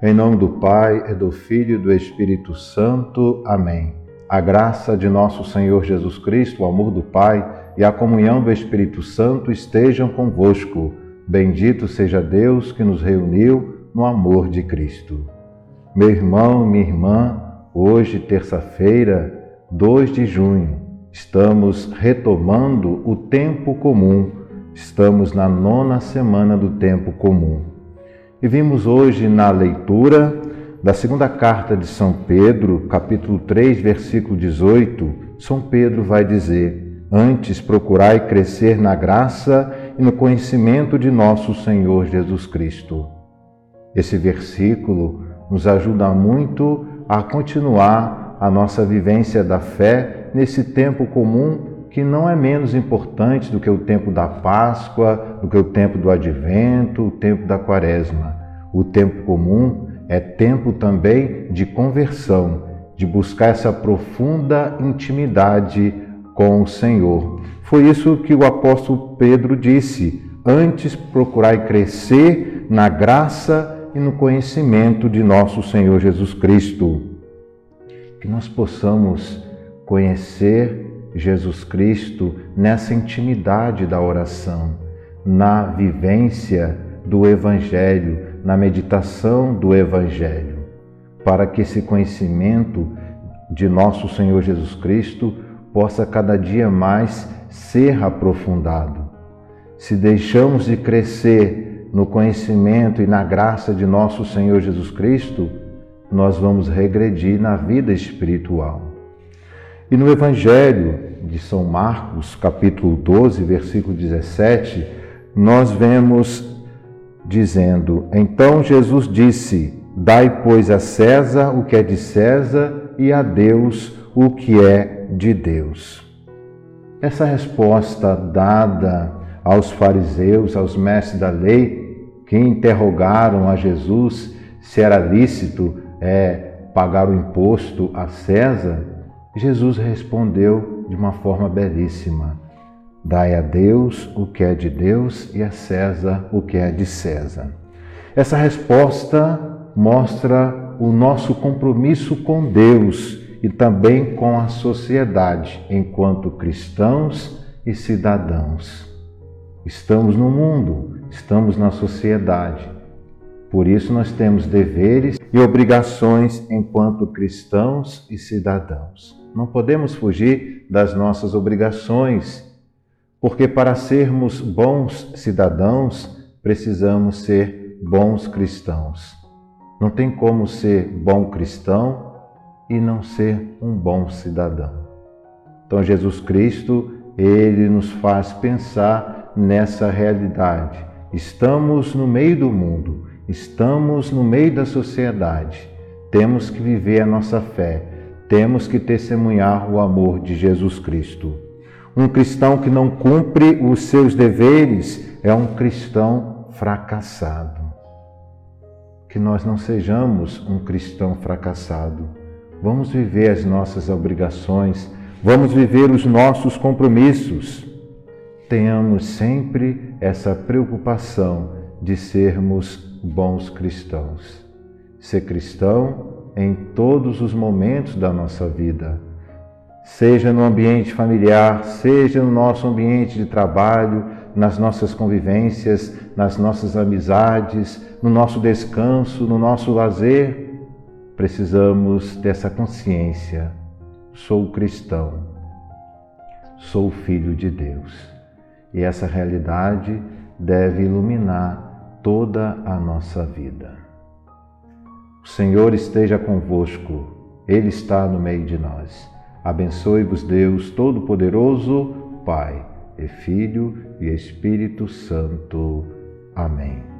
Em nome do Pai, e do Filho e do Espírito Santo. Amém. A graça de nosso Senhor Jesus Cristo, o amor do Pai e a comunhão do Espírito Santo estejam convosco. Bendito seja Deus que nos reuniu no amor de Cristo. Meu irmão, minha irmã, hoje, terça-feira, 2 de junho, estamos retomando o tempo comum. Estamos na nona semana do tempo comum. E vimos hoje na leitura da segunda carta de São Pedro, capítulo 3, versículo 18, São Pedro vai dizer: Antes procurai crescer na graça e no conhecimento de nosso Senhor Jesus Cristo. Esse versículo nos ajuda muito a continuar a nossa vivência da fé nesse tempo comum que não é menos importante do que o tempo da Páscoa, do que o tempo do Advento, o tempo da Quaresma. O tempo comum é tempo também de conversão, de buscar essa profunda intimidade com o Senhor. Foi isso que o apóstolo Pedro disse: antes procurai crescer na graça e no conhecimento de nosso Senhor Jesus Cristo. Que nós possamos conhecer Jesus Cristo nessa intimidade da oração, na vivência do Evangelho, na meditação do Evangelho, para que esse conhecimento de nosso Senhor Jesus Cristo possa cada dia mais ser aprofundado. Se deixamos de crescer no conhecimento e na graça de nosso Senhor Jesus Cristo, nós vamos regredir na vida espiritual. E no Evangelho de São Marcos, capítulo 12, versículo 17, nós vemos dizendo: Então Jesus disse: Dai, pois, a César o que é de César e a Deus o que é de Deus. Essa resposta dada aos fariseus, aos mestres da lei, que interrogaram a Jesus se era lícito é, pagar o imposto a César, Jesus respondeu de uma forma belíssima: Dai a Deus o que é de Deus e a César o que é de César. Essa resposta mostra o nosso compromisso com Deus e também com a sociedade, enquanto cristãos e cidadãos. Estamos no mundo, estamos na sociedade. Por isso, nós temos deveres e obrigações enquanto cristãos e cidadãos. Não podemos fugir das nossas obrigações, porque para sermos bons cidadãos, precisamos ser bons cristãos. Não tem como ser bom cristão e não ser um bom cidadão. Então, Jesus Cristo, ele nos faz pensar nessa realidade. Estamos no meio do mundo, estamos no meio da sociedade. Temos que viver a nossa fé temos que testemunhar o amor de Jesus Cristo. Um cristão que não cumpre os seus deveres é um cristão fracassado. Que nós não sejamos um cristão fracassado. Vamos viver as nossas obrigações, vamos viver os nossos compromissos. Tenhamos sempre essa preocupação de sermos bons cristãos. Ser cristão em todos os momentos da nossa vida, seja no ambiente familiar, seja no nosso ambiente de trabalho, nas nossas convivências, nas nossas amizades, no nosso descanso, no nosso lazer. Precisamos dessa consciência. Sou cristão, sou filho de Deus. E essa realidade deve iluminar toda a nossa vida. O Senhor esteja convosco, Ele está no meio de nós. Abençoe-vos, Deus Todo-Poderoso, Pai, e Filho e Espírito Santo. Amém.